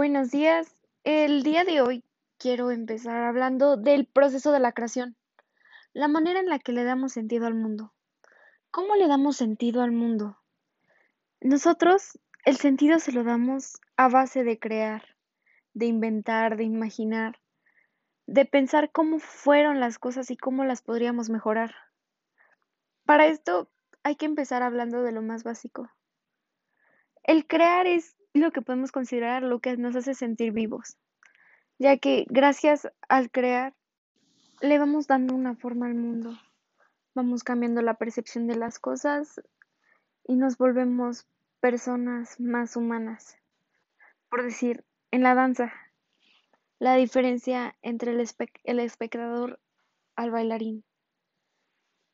Buenos días. El día de hoy quiero empezar hablando del proceso de la creación, la manera en la que le damos sentido al mundo. ¿Cómo le damos sentido al mundo? Nosotros el sentido se lo damos a base de crear, de inventar, de imaginar, de pensar cómo fueron las cosas y cómo las podríamos mejorar. Para esto hay que empezar hablando de lo más básico. El crear es lo que podemos considerar lo que nos hace sentir vivos, ya que gracias al crear le vamos dando una forma al mundo, vamos cambiando la percepción de las cosas y nos volvemos personas más humanas. Por decir, en la danza, la diferencia entre el, el espectador al bailarín.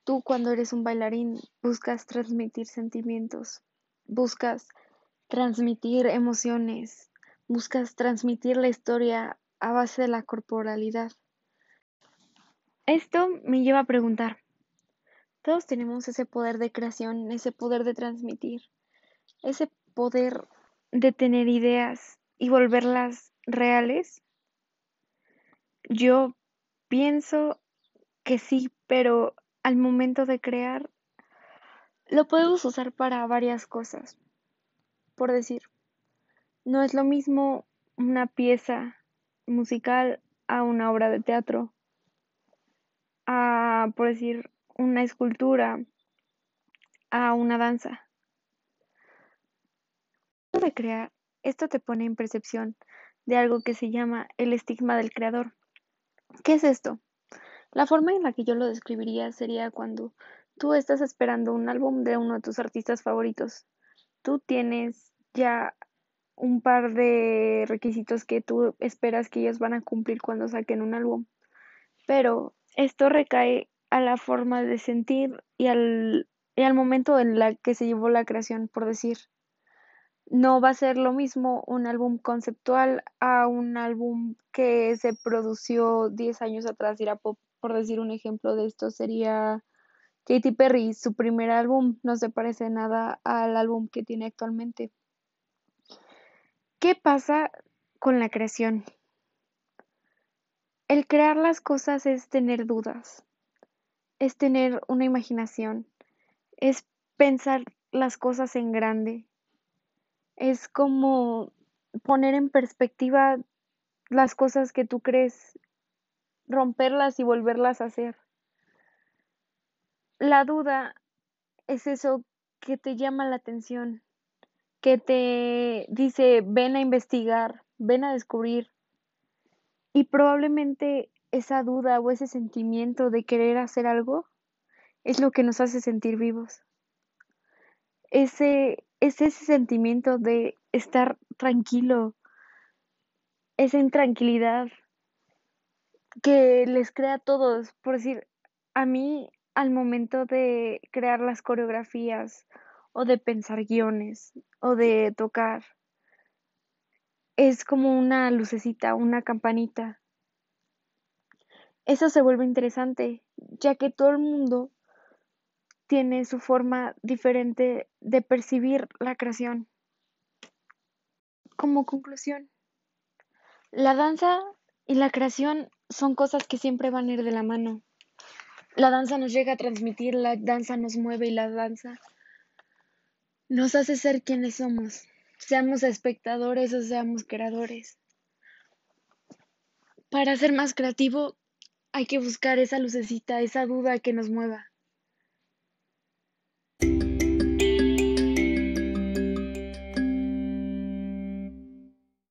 Tú cuando eres un bailarín buscas transmitir sentimientos, buscas transmitir emociones, buscas transmitir la historia a base de la corporalidad. Esto me lleva a preguntar, todos tenemos ese poder de creación, ese poder de transmitir, ese poder de tener ideas y volverlas reales. Yo pienso que sí, pero al momento de crear lo podemos usar para varias cosas por decir. No es lo mismo una pieza musical a una obra de teatro, a, por decir, una escultura, a una danza. De crear, esto te pone en percepción de algo que se llama el estigma del creador. ¿Qué es esto? La forma en la que yo lo describiría sería cuando tú estás esperando un álbum de uno de tus artistas favoritos tú tienes ya un par de requisitos que tú esperas que ellos van a cumplir cuando saquen un álbum. Pero esto recae a la forma de sentir y al, y al momento en la que se llevó la creación, por decir. No va a ser lo mismo un álbum conceptual a un álbum que se produció 10 años atrás, pop, por decir un ejemplo de esto sería Katy Perry, su primer álbum no se parece nada al álbum que tiene actualmente. ¿Qué pasa con la creación? El crear las cosas es tener dudas, es tener una imaginación, es pensar las cosas en grande, es como poner en perspectiva las cosas que tú crees, romperlas y volverlas a hacer la duda es eso que te llama la atención, que te dice, ven a investigar, ven a descubrir. Y probablemente esa duda o ese sentimiento de querer hacer algo es lo que nos hace sentir vivos. Ese, es ese sentimiento de estar tranquilo, esa intranquilidad que les crea a todos. Por decir, a mí al momento de crear las coreografías o de pensar guiones o de tocar. Es como una lucecita, una campanita. Eso se vuelve interesante, ya que todo el mundo tiene su forma diferente de percibir la creación. Como conclusión, la danza y la creación son cosas que siempre van a ir de la mano. La danza nos llega a transmitir, la danza nos mueve y la danza nos hace ser quienes somos, seamos espectadores o seamos creadores. Para ser más creativo hay que buscar esa lucecita, esa duda que nos mueva.